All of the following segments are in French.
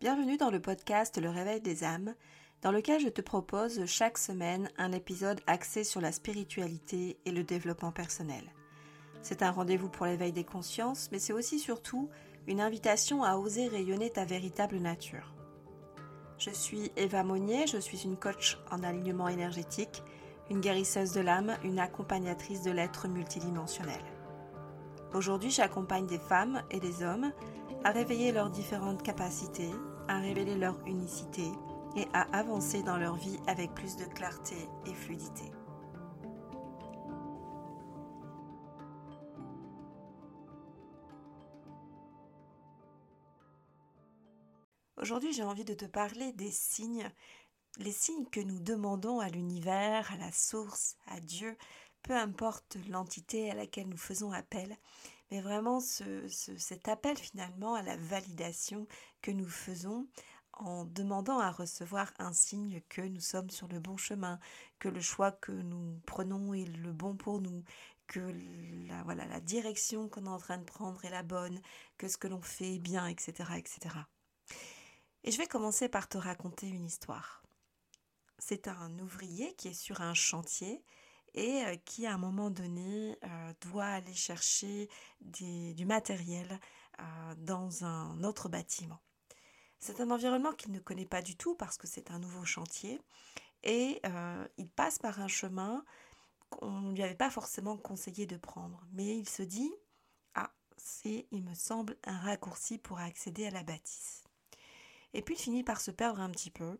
Bienvenue dans le podcast Le Réveil des âmes, dans lequel je te propose chaque semaine un épisode axé sur la spiritualité et le développement personnel. C'est un rendez-vous pour l'éveil des consciences, mais c'est aussi surtout une invitation à oser rayonner ta véritable nature. Je suis Eva Monnier, je suis une coach en alignement énergétique, une guérisseuse de l'âme, une accompagnatrice de l'être multidimensionnel. Aujourd'hui, j'accompagne des femmes et des hommes à réveiller leurs différentes capacités, à révéler leur unicité et à avancer dans leur vie avec plus de clarté et fluidité. Aujourd'hui, j'ai envie de te parler des signes, les signes que nous demandons à l'univers, à la source, à Dieu, peu importe l'entité à laquelle nous faisons appel, mais vraiment cet appel finalement à la validation que nous faisons en demandant à recevoir un signe que nous sommes sur le bon chemin, que le choix que nous prenons est le bon pour nous, que la, voilà, la direction qu'on est en train de prendre est la bonne, que ce que l'on fait est bien, etc., etc. Et je vais commencer par te raconter une histoire. C'est un ouvrier qui est sur un chantier et euh, qui à un moment donné euh, doit aller chercher du matériel euh, dans un autre bâtiment. C'est un environnement qu'il ne connaît pas du tout parce que c'est un nouveau chantier et il passe par un chemin qu'on ne lui avait pas forcément conseillé de prendre. Mais il se dit, ah, c'est, il me semble, un raccourci pour accéder à la bâtisse. Et puis il finit par se perdre un petit peu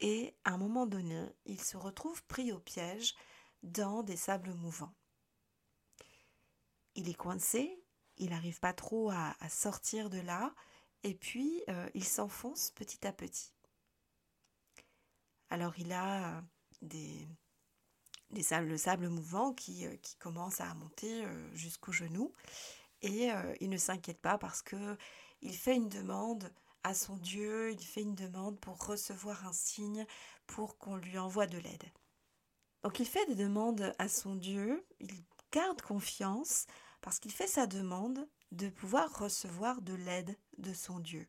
et à un moment donné, il se retrouve pris au piège dans des sables mouvants. Il est coincé, il n'arrive pas trop à, sortir de là, et puis euh, il s'enfonce petit à petit. Alors il a des, des sables, le sable mouvant qui, euh, qui commence à monter euh, jusqu'au genou, et il ne s'inquiète pas parce que il fait une demande à son Dieu, il fait une demande pour recevoir un signe, pour qu'on lui envoie de l'aide. Donc il fait des demandes à son Dieu, il garde confiance parce qu'il fait sa demande de pouvoir recevoir de l'aide de son Dieu.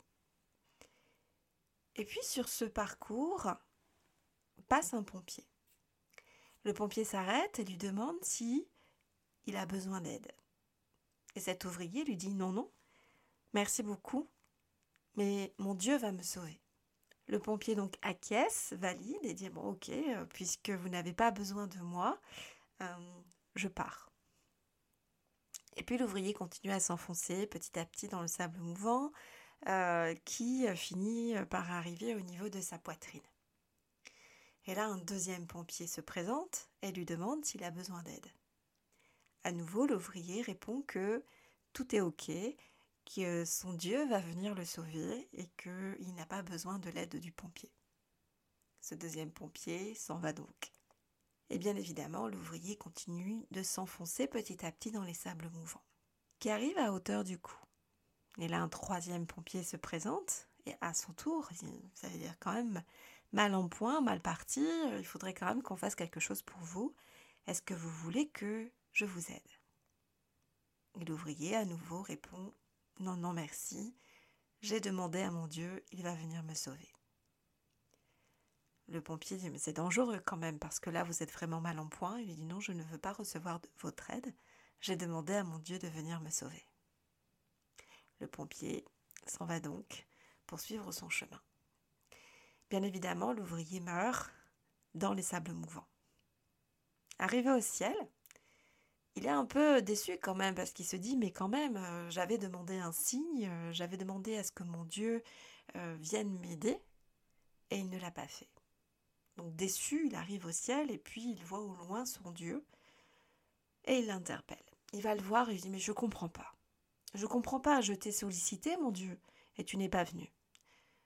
Et puis sur ce parcours passe un pompier. Le pompier s'arrête et lui demande si il a besoin d'aide. Et cet ouvrier lui dit non, non, merci beaucoup, mais mon Dieu va me sauver. Le pompier donc acquiesce, valide et dit bon ok, euh, puisque vous n'avez pas besoin de moi, euh, je pars. Et puis l'ouvrier continue à s'enfoncer petit à petit dans le sable mouvant, euh, qui finit par arriver au niveau de sa poitrine. Et là, un deuxième pompier se présente et lui demande s'il a besoin d'aide. À nouveau, l'ouvrier répond que tout est OK que son Dieu va venir le sauver et qu'il n'a pas besoin de l'aide du pompier. Ce deuxième pompier s'en va donc. Et bien évidemment, l'ouvrier continue de s'enfoncer petit à petit dans les sables mouvants, qui arrivent à hauteur du cou? Et là, un troisième pompier se présente, et à son tour, ça veut dire quand même mal en point, mal parti, il faudrait quand même qu'on fasse quelque chose pour vous. Est-ce que vous voulez que je vous aide? Et l'ouvrier à nouveau répond non, non, merci. J'ai demandé à mon Dieu, il va venir me sauver. Le pompier dit, mais c'est dangereux quand même, parce que là, vous êtes vraiment mal en point. Il lui dit, non, je ne veux pas recevoir votre aide. J'ai demandé à mon Dieu de venir me sauver. Le pompier s'en va donc poursuivre son chemin. Bien évidemment, l'ouvrier meurt dans les sables mouvants. Arrivé au ciel, il est un peu déçu quand même parce qu'il se dit mais quand même euh, j'avais demandé un signe, euh, j'avais demandé à ce que mon Dieu euh, vienne m'aider et il ne l'a pas fait. Donc déçu, il arrive au ciel et puis il voit au loin son Dieu et il l'interpelle. Il va le voir et il dit mais je comprends pas. Je comprends pas, je t'ai sollicité mon Dieu et tu n'es pas venu.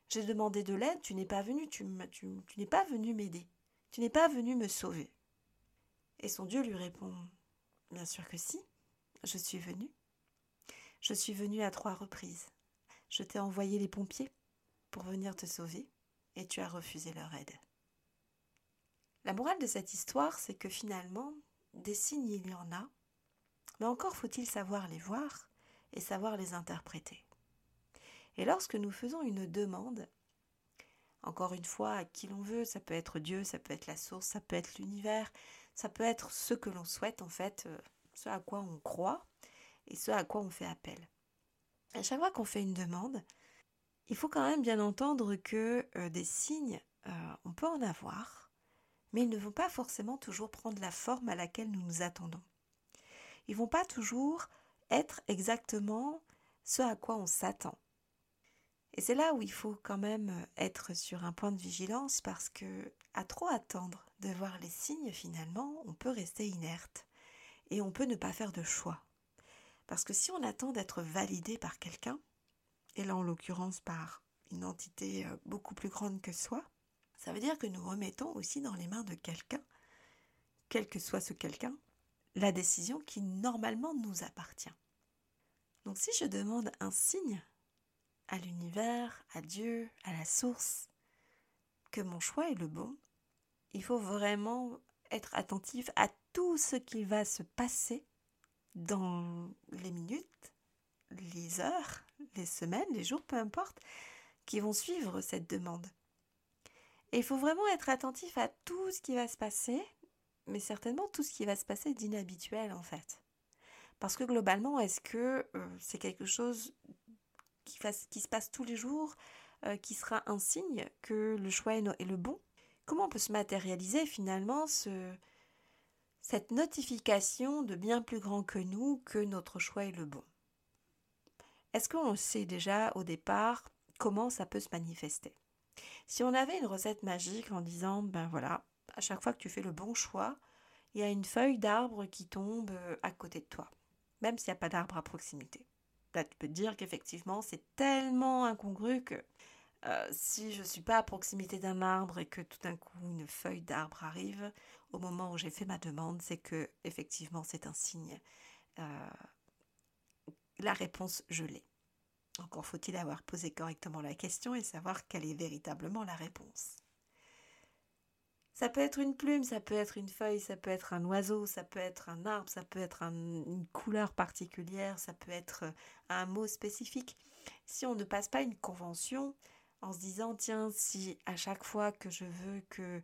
J'ai demandé de l'aide, tu n'es pas venu, tu, tu n'es pas venu m'aider. Tu n'es pas venu me sauver. Et son Dieu lui répond Bien sûr que si. Je suis venue. Je suis venue à trois reprises. Je t'ai envoyé les pompiers pour venir te sauver et tu as refusé leur aide. La morale de cette histoire, c'est que finalement, des signes, il y en a, mais encore faut-il savoir les voir et savoir les interpréter. Et lorsque nous faisons une demande, encore une fois, à qui l'on veut, ça peut être Dieu, ça peut être la source, ça peut être l'univers, ça peut être ce que l'on souhaite en fait, euh, ce à quoi on croit et ce à quoi on fait appel. À chaque fois qu'on fait une demande, il faut quand même bien entendre que euh, des signes, euh, on peut en avoir, mais ils ne vont pas forcément toujours prendre la forme à laquelle nous nous attendons. Ils vont pas toujours être exactement ce à quoi on s'attend. Et c'est là où il faut quand même être sur un point de vigilance parce que à trop attendre de voir les signes finalement, on peut rester inerte et on peut ne pas faire de choix. Parce que si on attend d'être validé par quelqu'un, et là en l'occurrence par une entité euh, beaucoup plus grande que soi, ça veut dire que nous remettons aussi dans les mains de quelqu'un, quel que soit ce quelqu'un, la décision qui normalement nous appartient. Donc si je demande un signe à l'univers, à Dieu, à la source, que mon choix est le bon, il faut vraiment être attentif à tout ce qui va se passer dans les minutes, les heures, les semaines, les jours, peu importe, qui vont suivre cette demande. Il faut vraiment être attentif à tout ce qui va se passer, mais certainement tout ce qui va se passer d'inhabituel en fait. Parce que globalement, est-ce que euh, c'est quelque chose qui, se passe tous les jours, euh, qui sera un signe que le choix est, le bon? Comment peut se matérialiser finalement ce, cette notification de bien plus grand que nous que notre choix est le bon? Est-ce qu'on sait déjà au départ comment ça peut se manifester? Si on avait une recette magique en disant, ben voilà, à chaque fois que tu fais le bon choix, il y a une feuille d'arbre qui tombe euh, à côté de toi, même s'il n'y a pas d'arbre à proximité. Là, tu peux te dire qu'effectivement, c'est tellement incongru que euh, si je ne suis pas à proximité d'un arbre et que tout d'un coup une feuille d'arbre arrive, au moment où j'ai fait ma demande, c'est que effectivement c'est un signe. Euh, la réponse, je l'ai. Encore faut-il avoir posé correctement la question et savoir quelle est véritablement la réponse. Ça peut être une plume, ça peut être une feuille, ça peut être un oiseau, ça peut être un arbre, ça peut être une couleur particulière, ça peut être euh, un mot spécifique. Si on ne passe pas une convention en se disant tiens, si à chaque fois que je veux que euh,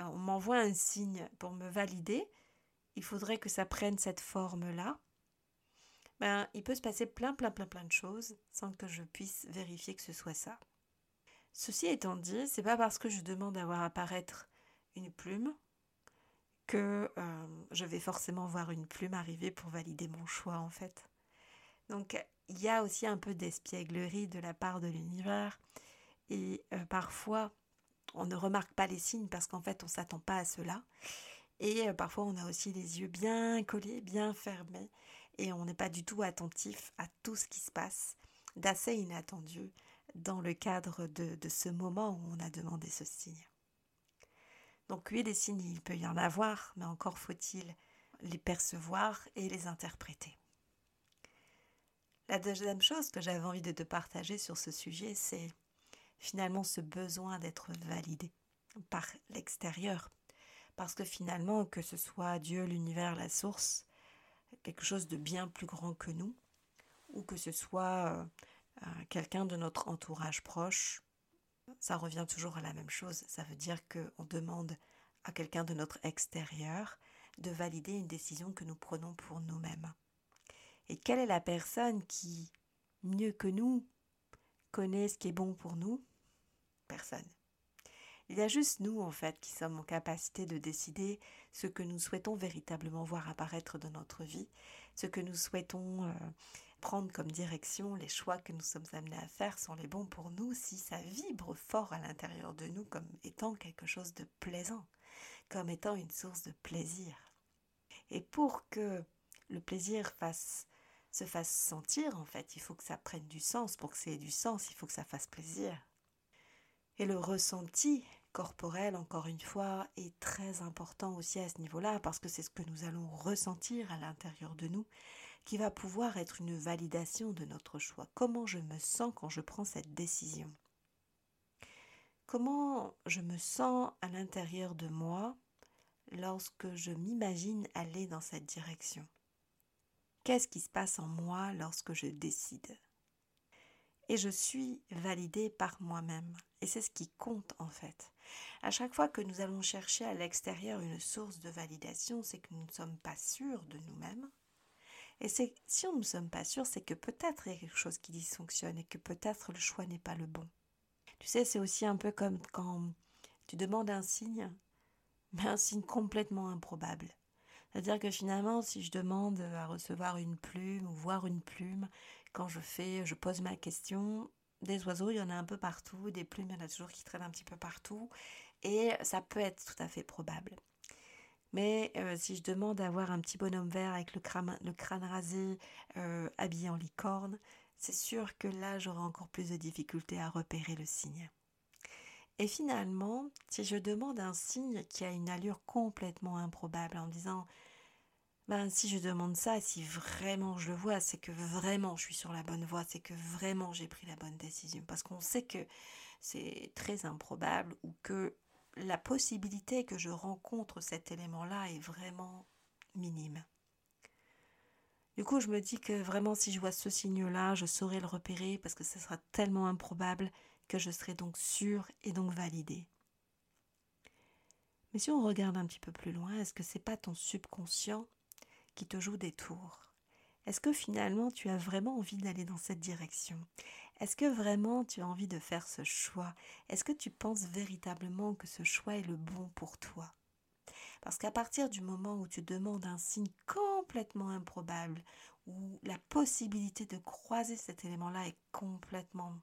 on m'envoie un signe pour me valider, il faudrait que ça prenne cette forme-là. Ben, il peut se passer plein, plein, plein, plein de choses sans que je puisse vérifier que ce soit ça. Ceci étant dit, c'est pas parce que je demande à voir apparaître une plume que euh, je vais forcément voir une plume arriver pour valider mon choix en fait. Donc il y a aussi un peu d'espièglerie de la part de l'univers et euh, parfois on ne remarque pas les signes parce qu'en fait on s'attend pas à cela et euh, parfois on a aussi les yeux bien collés, bien fermés et on n'est pas du tout attentif à tout ce qui se passe d'assez inattendu dans le cadre de ce moment où on a demandé ce signe. Donc oui, des signes, il peut y en avoir, mais encore faut-il les percevoir et les interpréter. La deuxième chose que j'avais envie de te partager sur ce sujet, c'est finalement ce besoin d'être validé par l'extérieur. Parce que finalement, que ce soit Dieu, l'univers, la source, quelque chose de bien plus grand que nous, ou que ce soit euh, euh, quelqu'un de notre entourage proche, ça revient toujours à la même chose. Ça veut dire qu'on demande à quelqu'un de notre extérieur de valider une décision que nous prenons pour nous-mêmes. Et quelle est la personne qui, mieux que nous, connaît ce qui est bon pour nous? Personne. Il y a juste nous, en fait, qui sommes en capacité de décider ce que nous souhaitons véritablement voir apparaître dans notre vie, ce que nous souhaitons euh, prendre comme direction, les choix que nous sommes amenés à faire sont les bons pour nous si ça vibre fort à l'intérieur de nous comme étant quelque chose de plaisant, comme étant une source de plaisir. Et pour que le plaisir fasse, se fasse sentir, en fait, il faut que ça prenne du sens. Pour que ça ait du sens, il faut que ça fasse plaisir. Et le ressenti corporel, encore une fois, est très important aussi à ce niveau-là, parce que c'est ce que nous allons ressentir à l'intérieur de nous qui va pouvoir être une validation de notre choix. Comment je me sens quand je prends cette décision? Comment je me sens à l'intérieur de moi lorsque je m'imagine aller dans cette direction? Qu'est-ce qui se passe en moi lorsque je décide? Et je suis validée par moi-même. Et c'est ce qui compte en fait. À chaque fois que nous allons chercher à l'extérieur une source de validation, c'est que nous ne sommes pas sûrs de nous-mêmes. Et si on ne sommes pas sûrs, c'est que peut-être il y a quelque chose qui dysfonctionne et que peut-être le choix n'est pas le bon. Tu sais, c'est aussi un peu comme quand tu demandes un signe, mais un signe complètement improbable. C'est-à-dire que finalement, si je demande à recevoir une plume ou voir une plume, quand je fais, je pose ma question, des oiseaux, il y en a un peu partout, des plumes, il y en a toujours qui traînent un petit peu partout, et ça peut être tout à fait probable. Mais euh, si je demande à voir un petit bonhomme vert avec le crâne, rasé, euh, habillé en licorne, c'est sûr que là, j'aurai encore plus de difficultés à repérer le signe. Et finalement, si je demande un signe qui a une allure complètement improbable en disant ben, si je demande ça, si vraiment je le vois, c'est que vraiment je suis sur la bonne voie, c'est que vraiment j'ai pris la bonne décision. Parce qu'on sait que c'est très improbable ou que la possibilité que je rencontre cet élément-là est vraiment minime. Du coup, je me dis que vraiment, si je vois ce signe-là, je saurai le repérer parce que ce sera tellement improbable que je serai donc sûre et donc validée. Mais si on regarde un petit peu plus loin, est-ce que c'est pas ton subconscient qui te joue des tours. Est-ce que finalement tu as vraiment envie d'aller dans cette direction? Est-ce que vraiment tu as envie de faire ce choix? Est-ce que tu penses véritablement que ce choix est le bon pour toi? Parce qu'à partir du moment où tu demandes un signe complètement improbable, où la possibilité de croiser cet élément-là est complètement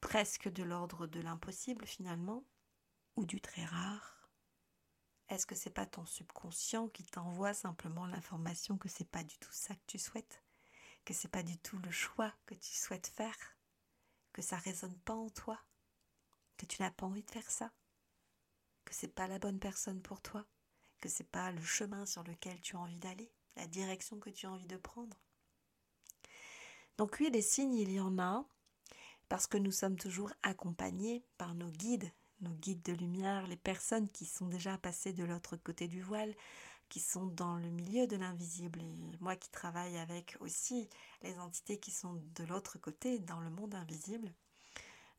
presque de l'ordre de l'impossible finalement, ou du très rare, est-ce que c'est pas ton subconscient qui t'envoie simplement l'information que c'est pas du tout ça que tu souhaites, que c'est pas du tout le choix que tu souhaites faire, que ça résonne pas en toi, que tu n'as pas envie de faire ça, que c'est pas la bonne personne pour toi, que c'est pas le chemin sur lequel tu as envie d'aller, la direction que tu as envie de prendre? Donc oui, les signes, il y en a, parce que nous sommes toujours accompagnés par nos guides, nos guides de lumière, les personnes qui sont déjà passées de l'autre côté du voile, qui sont dans le milieu de l'invisible. Et moi qui travaille avec aussi les entités qui sont de l'autre côté, dans le monde invisible,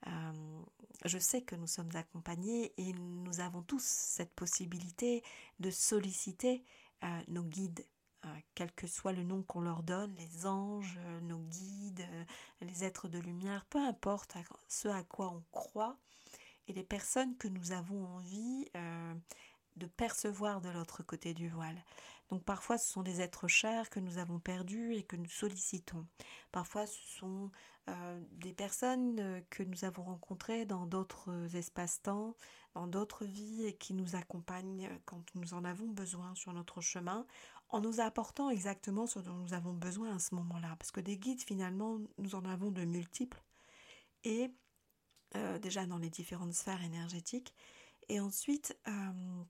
euh, je sais que nous sommes accompagnés et nous avons tous cette possibilité de solliciter euh, nos guides, euh, quel que soit le nom qu'on leur donne, les anges, nos guides, les êtres de lumière, peu importe ce à quoi on croit, et les personnes que nous avons envie euh, de percevoir de l'autre côté du voile. Donc parfois ce sont des êtres chers que nous avons perdus et que nous sollicitons. Parfois ce sont euh, des personnes euh, que nous avons rencontrées dans d'autres espaces-temps, dans d'autres vies et qui nous accompagnent quand nous en avons besoin sur notre chemin, en nous apportant exactement ce dont nous avons besoin à ce moment-là. Parce que des guides finalement nous en avons de multiples. Et euh, déjà dans les différentes sphères énergétiques. Et ensuite, euh.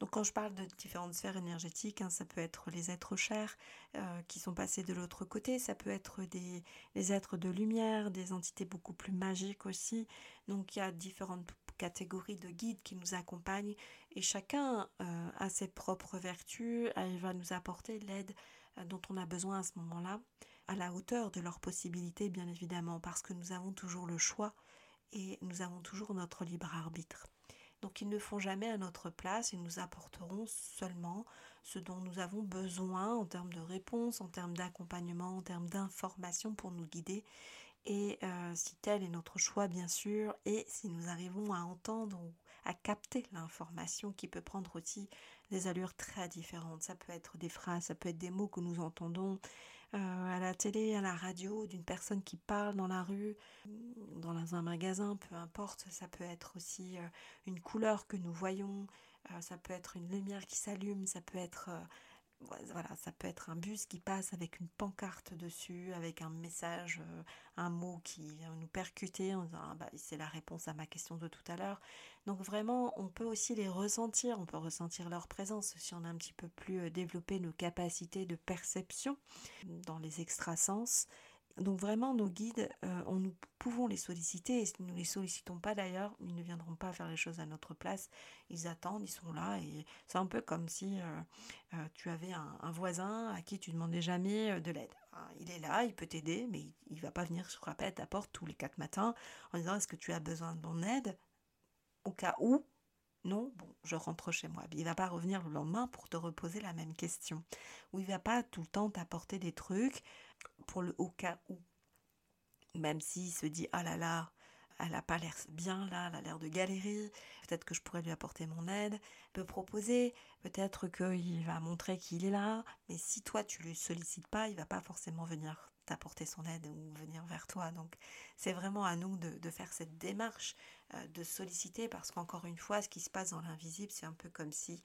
Donc quand je parle de différentes sphères énergétiques, hein, ça peut être les êtres chers euh, qui sont passés de l'autre côté, ça peut être des, êtres de lumière, des entités beaucoup plus magiques aussi. Donc il y a différentes catégories de guides qui nous accompagnent et chacun a ses propres vertus, il va nous apporter l'aide dont on a besoin à ce moment-là à la hauteur de leurs possibilités, bien évidemment, parce que nous avons toujours le choix et nous avons toujours notre libre arbitre. Donc ils ne font jamais à notre place, ils nous apporteront seulement ce dont nous avons besoin en termes de réponse, en termes d'accompagnement, en termes d'information pour nous guider. Et euh, si tel est notre choix, bien sûr, et si nous arrivons à entendre ou à capter l'information qui peut prendre aussi des allures très différentes. Ça peut être des phrases, ça peut être des mots que nous entendons, à la télé, à la radio, d'une personne qui parle dans la rue, dans un magasin, peu importe. Ça peut être aussi euh, une couleur que nous voyons, euh, ça peut être une lumière qui s'allume, ça peut être voilà, ça peut être un bus qui passe avec une pancarte dessus, avec un message, euh, un mot qui vient nous percuter en disant ah bah, c'est la réponse à ma question de tout à l'heure. Donc vraiment, on peut aussi les ressentir, on peut ressentir leur présence si on a un petit peu plus euh, développé nos capacités de perception dans les extrasens. Donc vraiment, nos guides, euh, on, nous pouvons les solliciter, et si nous ne les sollicitons pas d'ailleurs, ils ne viendront pas faire les choses à notre place, ils attendent, ils sont là, et c'est un peu comme si euh, euh, tu avais un, voisin à qui tu demandais jamais de l'aide. Hein, il est là, il peut t'aider, mais il ne va pas venir frapper à ta porte tous les quatre matins en disant est-ce que tu as besoin de mon aide? Au cas où, non, bon, je rentre chez moi. Il va pas revenir le lendemain pour te reposer la même question. Ou il va pas tout le temps t'apporter des trucs pour le au cas où. Même s'il se dit ah là là, elle n'a pas l'air bien là, elle a l'air de galérer, peut-être que je pourrais lui apporter mon aide, peut proposer, peut-être qu'il va montrer qu'il est là, mais si toi tu lui sollicites pas, il va pas forcément venir t'apporter son aide ou venir vers toi. Donc c'est vraiment à nous de, faire cette démarche, de solliciter, parce qu'encore une fois, ce qui se passe dans l'invisible, c'est un peu comme si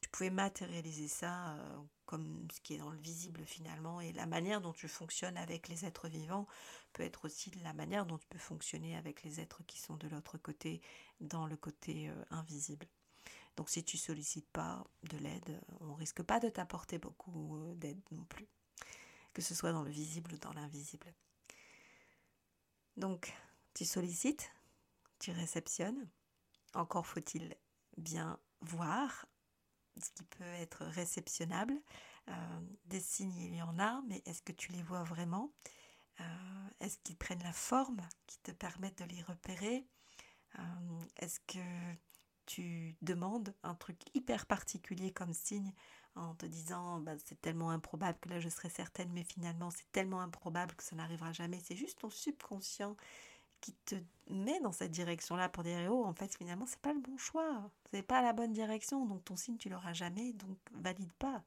tu pouvais matérialiser ça euh, comme ce qui est dans le visible finalement, et la manière dont tu fonctionnes avec les êtres vivants peut être aussi la manière dont tu peux fonctionner avec les êtres qui sont de l'autre côté, dans le côté euh, invisible. Donc si tu sollicites pas de l'aide, on risque pas de t'apporter beaucoup d'aide non plus que ce soit dans le visible ou dans l'invisible. Donc, tu sollicites, tu réceptionnes. Encore faut-il bien voir ce qui peut être réceptionnable. Euh, des signes, il y en a, mais est-ce que tu les vois vraiment? Euh, Est-ce qu'ils prennent la forme qui te permettent de les repérer? Euh, Est-ce que tu demandes un truc hyper particulier comme signe en te disant bah, c'est tellement improbable que là je serais certaine, mais finalement c'est tellement improbable que ça n'arrivera jamais. C'est juste ton subconscient qui te met dans cette direction-là pour dire oh en fait finalement c'est pas le bon choix, c'est pas la bonne direction, donc ton signe tu l'auras jamais, donc valide pas.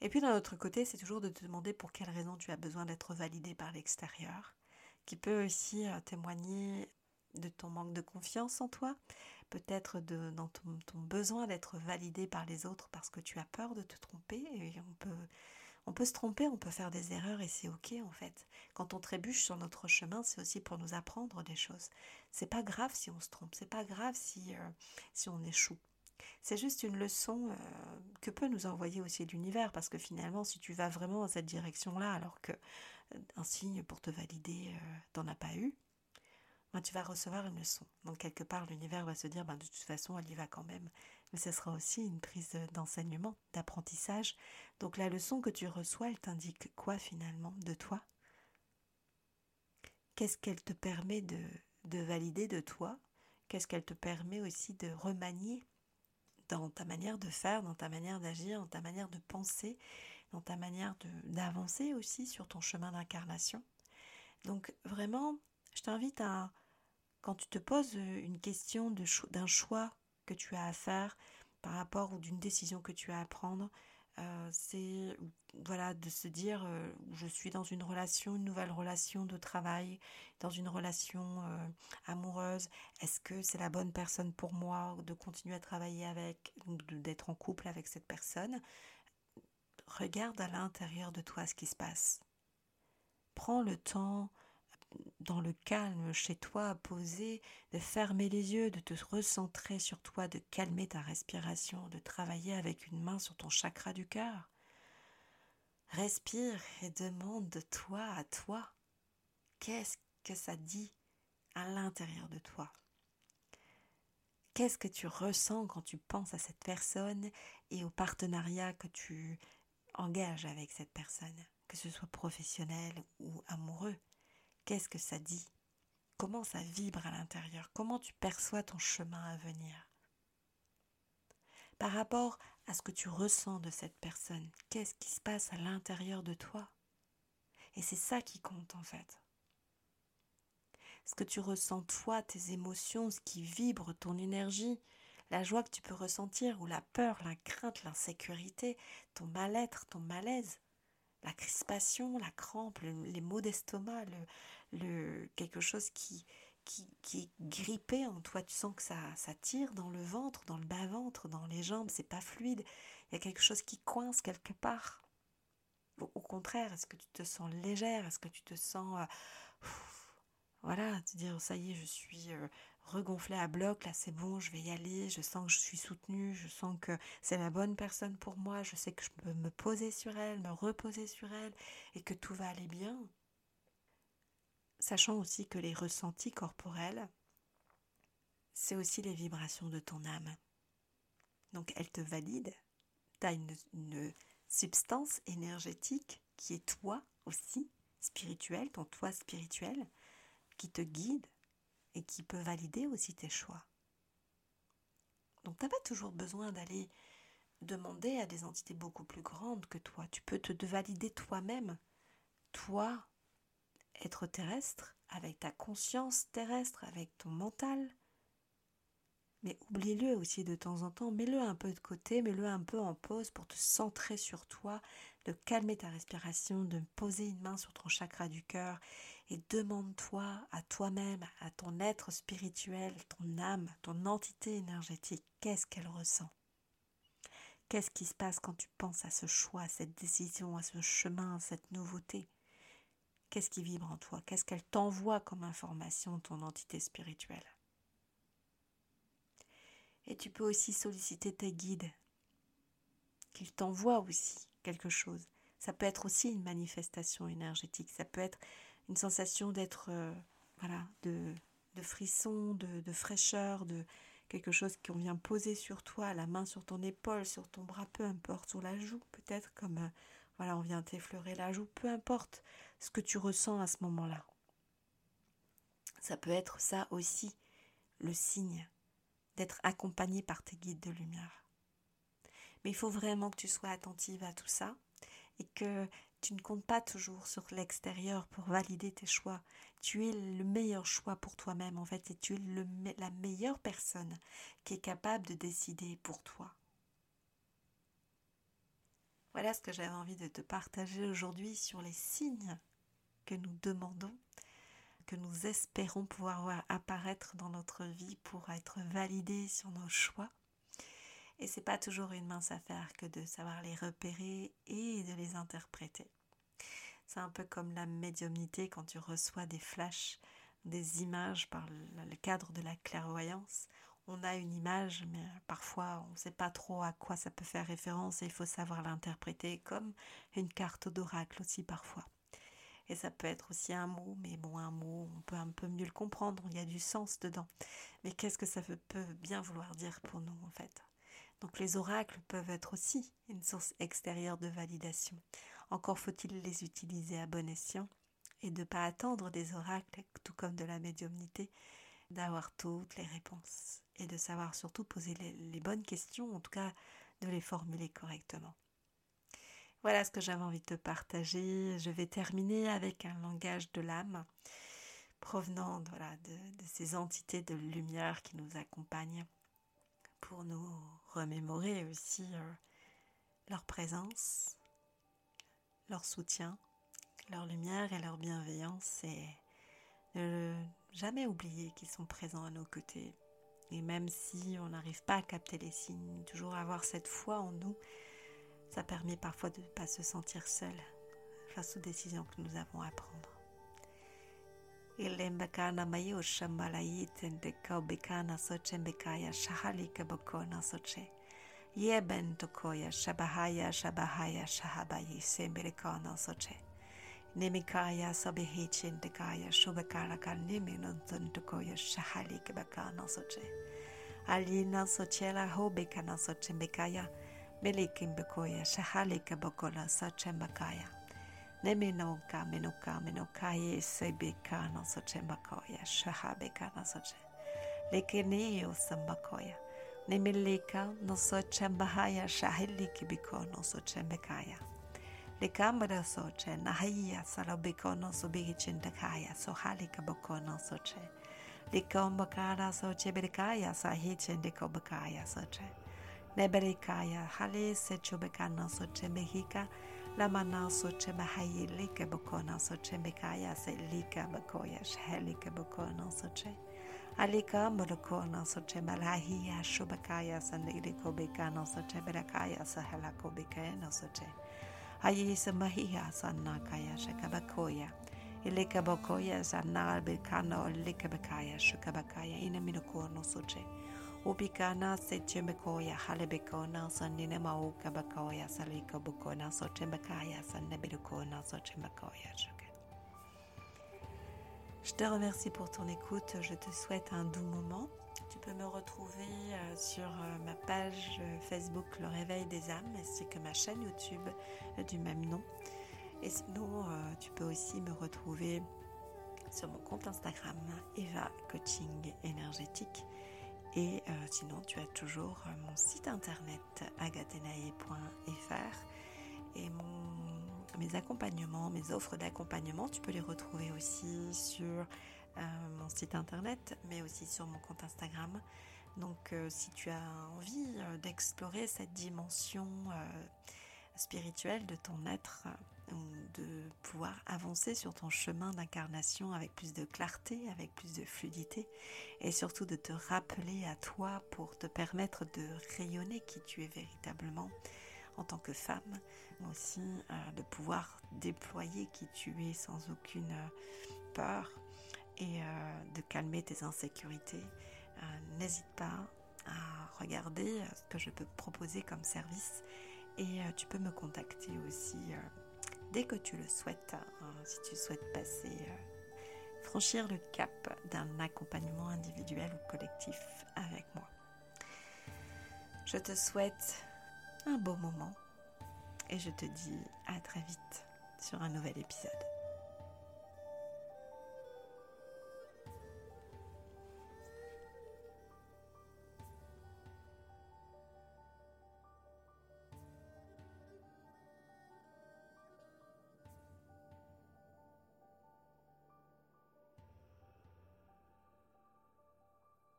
Et puis d'un autre côté, c'est toujours de te demander pour quelle raison tu as besoin d'être validé par l'extérieur, qui peut aussi euh, témoigner de ton manque de confiance en toi, peut-être dans ton, besoin d'être validé par les autres parce que tu as peur de te tromper. Et on peut, on peut se tromper, on peut faire des erreurs et c'est ok en fait. Quand on trébuche sur notre chemin, c'est aussi pour nous apprendre des choses. C'est pas grave si on se trompe, c'est pas grave si, euh, si on échoue. C'est juste une leçon euh, que peut nous envoyer aussi l'univers, parce que finalement, si tu vas vraiment dans cette direction-là, alors que euh, un signe pour te valider, t'en as pas eu, ben, tu vas recevoir une leçon. Donc quelque part, l'univers va se dire, ben, de toute façon, elle y va quand même. Mais ce sera aussi une prise d'enseignement, d'apprentissage. Donc la leçon que tu reçois, elle t'indique quoi finalement de toi? Qu'est-ce qu'elle te permet de, de valider de toi? Qu'est-ce qu'elle te permet aussi de remanier dans ta manière de faire, dans ta manière d'agir, dans ta manière de penser, dans ta manière d'avancer aussi sur ton chemin d'incarnation? Donc vraiment, je t'invite à quand tu te poses une question d'un choix que tu as à faire par rapport ou d'une décision que tu as à prendre, euh, c'est voilà de se dire euh, je suis dans une relation, une nouvelle relation de travail, dans une relation amoureuse. Est-ce que c'est la bonne personne pour moi de continuer à travailler avec, d'être en couple avec cette personne? Regarde à l'intérieur de toi ce qui se passe. Prends le temps dans le calme chez toi, posé, de fermer les yeux, de te recentrer sur toi, de calmer ta respiration, de travailler avec une main sur ton chakra du cœur. Respire et demande de toi à toi qu'est-ce que ça dit à l'intérieur de toi? Qu'est-ce que tu ressens quand tu penses à cette personne et au partenariat que tu engages avec cette personne, que ce soit professionnel ou amoureux Qu'est-ce que ça dit? Comment ça vibre à l'intérieur? Comment tu perçois ton chemin à venir? Par rapport à ce que tu ressens de cette personne, qu'est-ce qui se passe à l'intérieur de toi? Et c'est ça qui compte en fait. Ce que tu ressens toi, tes émotions, ce qui vibre, ton énergie, la joie que tu peux ressentir ou la peur, la crainte, l'insécurité, ton mal-être, ton malaise la crispation, la crampe, les maux d'estomac, le, quelque chose qui, qui, qui, est grippé en toi. Tu sens que ça, ça tire dans le ventre, dans le bas-ventre, dans les jambes, c'est pas fluide. Il y a quelque chose qui coince quelque part. Au, contraire, est-ce que tu te sens légère? Est-ce que tu te sens. Euh, voilà, te dire ça y est, je suis euh, regonflé à bloc, là c'est bon, je vais y aller, je sens que je suis soutenue, je sens que c'est la bonne personne pour moi, je sais que je peux me poser sur elle, me reposer sur elle et que tout va aller bien. Sachant aussi que les ressentis corporels, c'est aussi les vibrations de ton âme. Donc elle te valide, tu as une, une substance énergétique qui est toi aussi, spirituel, ton toi spirituel, qui te guide et qui peut valider aussi tes choix. Donc tu n'as pas toujours besoin d'aller demander à des entités beaucoup plus grandes que toi. Tu peux te valider toi-même. Toi, être terrestre, avec ta conscience terrestre, avec ton mental, mais oublie-le aussi de temps en temps, mets-le un peu de côté, mets-le un peu en pause pour te centrer sur toi, de calmer ta respiration, de poser une main sur ton chakra du cœur et demande-toi à toi-même, à ton être spirituel, ton âme, ton entité énergétique, qu'est-ce qu'elle ressent? Qu'est-ce qui se passe quand tu penses à ce choix, à cette décision, à ce chemin, à cette nouveauté? Qu'est-ce qui vibre en toi? Qu'est-ce qu'elle t'envoie comme information, ton entité spirituelle? Et tu peux aussi solliciter tes guides, qu'ils t'envoient aussi quelque chose. Ça peut être aussi une manifestation énergétique, ça peut être une sensation d'être, euh, voilà, de, de frisson, de, fraîcheur, de quelque chose qu'on vient poser sur toi, la main sur ton épaule, sur ton bras, peu importe, sur la joue, peut-être comme, euh, voilà, on vient t'effleurer la joue, peu importe ce que tu ressens à ce moment-là. Ça peut être ça aussi, le signe d'être accompagné par tes guides de lumière. Mais il faut vraiment que tu sois attentive à tout ça et que tu ne comptes pas toujours sur l'extérieur pour valider tes choix. Tu es le meilleur choix pour toi-même en fait et tu es la meilleure personne qui est capable de décider pour toi. Voilà ce que j'avais envie de te partager aujourd'hui sur les signes que nous demandons que nous espérons pouvoir voir apparaître dans notre vie pour être validés sur nos choix. Et c'est pas toujours une mince affaire que de savoir les repérer et de les interpréter. C'est un peu comme la médiumnité quand tu reçois des flashs, des images par le cadre de la clairvoyance. On a une image, mais parfois on ne sait pas trop à quoi ça peut faire référence et il faut savoir l'interpréter comme une carte d'oracle aussi parfois. Et ça peut être aussi un mot, mais bon, un mot, on peut un peu mieux le comprendre, il y a du sens dedans. Mais qu'est-ce que ça peut bien vouloir dire pour nous, en fait? Donc les oracles peuvent être aussi une source extérieure de validation. Encore faut-il les utiliser à bon escient et de ne pas attendre des oracles, tout comme de la médiumnité, d'avoir toutes les réponses et de savoir surtout poser les bonnes questions, en tout cas de les formuler correctement. Voilà ce que j'avais envie de te partager. Je vais terminer avec un langage de l'âme provenant voilà, de, ces entités de lumière qui nous accompagnent pour nous remémorer aussi euh, leur présence, leur soutien, leur lumière et leur bienveillance et ne jamais oublier qu'ils sont présents à nos côtés. Et même si on n'arrive pas à capter les signes, toujours avoir cette foi en nous ça permet parfois de ne pas se sentir seul face aux décisions que nous avons à prendre. ilembekana mayusha malayitende kaubikana sochembekaya shahalike bokona soche. Yeben tokoya shabahaya shabahaya shahabayi semberekana soche. Nimikaya sobihichendekaya shubekaraka niminunzun tokoya shahalike bakana soche. Alina sochela hobikana sochembekaya velikim bekoja, šahalike bokola, sačem bakaja. Nemenoka, menoka, menoka ye sebeka no soche makoya, shahabeka no soche. Lekeneo sambakoya. Nemeleka no soche bahaya, shahiliki biko no soche mekaya. Lekambra soche, nahaya salobeko no sobihi chindakaya, sohalika boko no soche. Likombakara soche berikaya, sahichendiko bakaya soche. Neberikaya, hale sechubeka no soche mehika. لما ناسو چه حي لك بكو ناسو چه مكاياس لك بكو يشهلك بكو ناسو چه عليك ملكو ناسو چه ملهي شو بكاياس ليلكو بكا ناسو چه بركاياس هلاكو بكا ناسو چه هاي سمهي سنا كايا شكبكويا اللي كبكويا سنا بالكانو اللي كبكايا شكبكايا إنا منكو ناسو چه Je te remercie pour ton écoute, je te souhaite un doux moment. Tu peux me retrouver euh, sur euh, ma page euh, Facebook Le Réveil des âmes ainsi que ma chaîne YouTube du même nom. Et sinon, tu peux aussi me retrouver sur mon compte Instagram Eva Coaching Énergétique. Et sinon, tu as toujours mon site internet agatenae.fr et mes accompagnements, mes offres d'accompagnement, tu peux les retrouver aussi sur mon site internet, mais aussi sur mon compte Instagram. Donc euh, si tu as envie euh, d'explorer cette dimension euh, spirituelle de ton être, de pouvoir avancer sur ton chemin d'incarnation avec plus de clarté, avec plus de fluidité, et surtout de te rappeler à toi pour te permettre de rayonner qui tu es véritablement en tant que femme, mais aussi de pouvoir déployer qui tu es sans aucune peur, et euh, de calmer tes insécurités, euh, n'hésite pas à regarder euh, ce que je peux proposer comme service et tu peux me contacter aussi dès que tu le souhaites, hein, si tu souhaites passer, franchir le cap d'un accompagnement individuel ou collectif avec moi. Je te souhaite un beau moment et je te dis à très vite sur un nouvel épisode.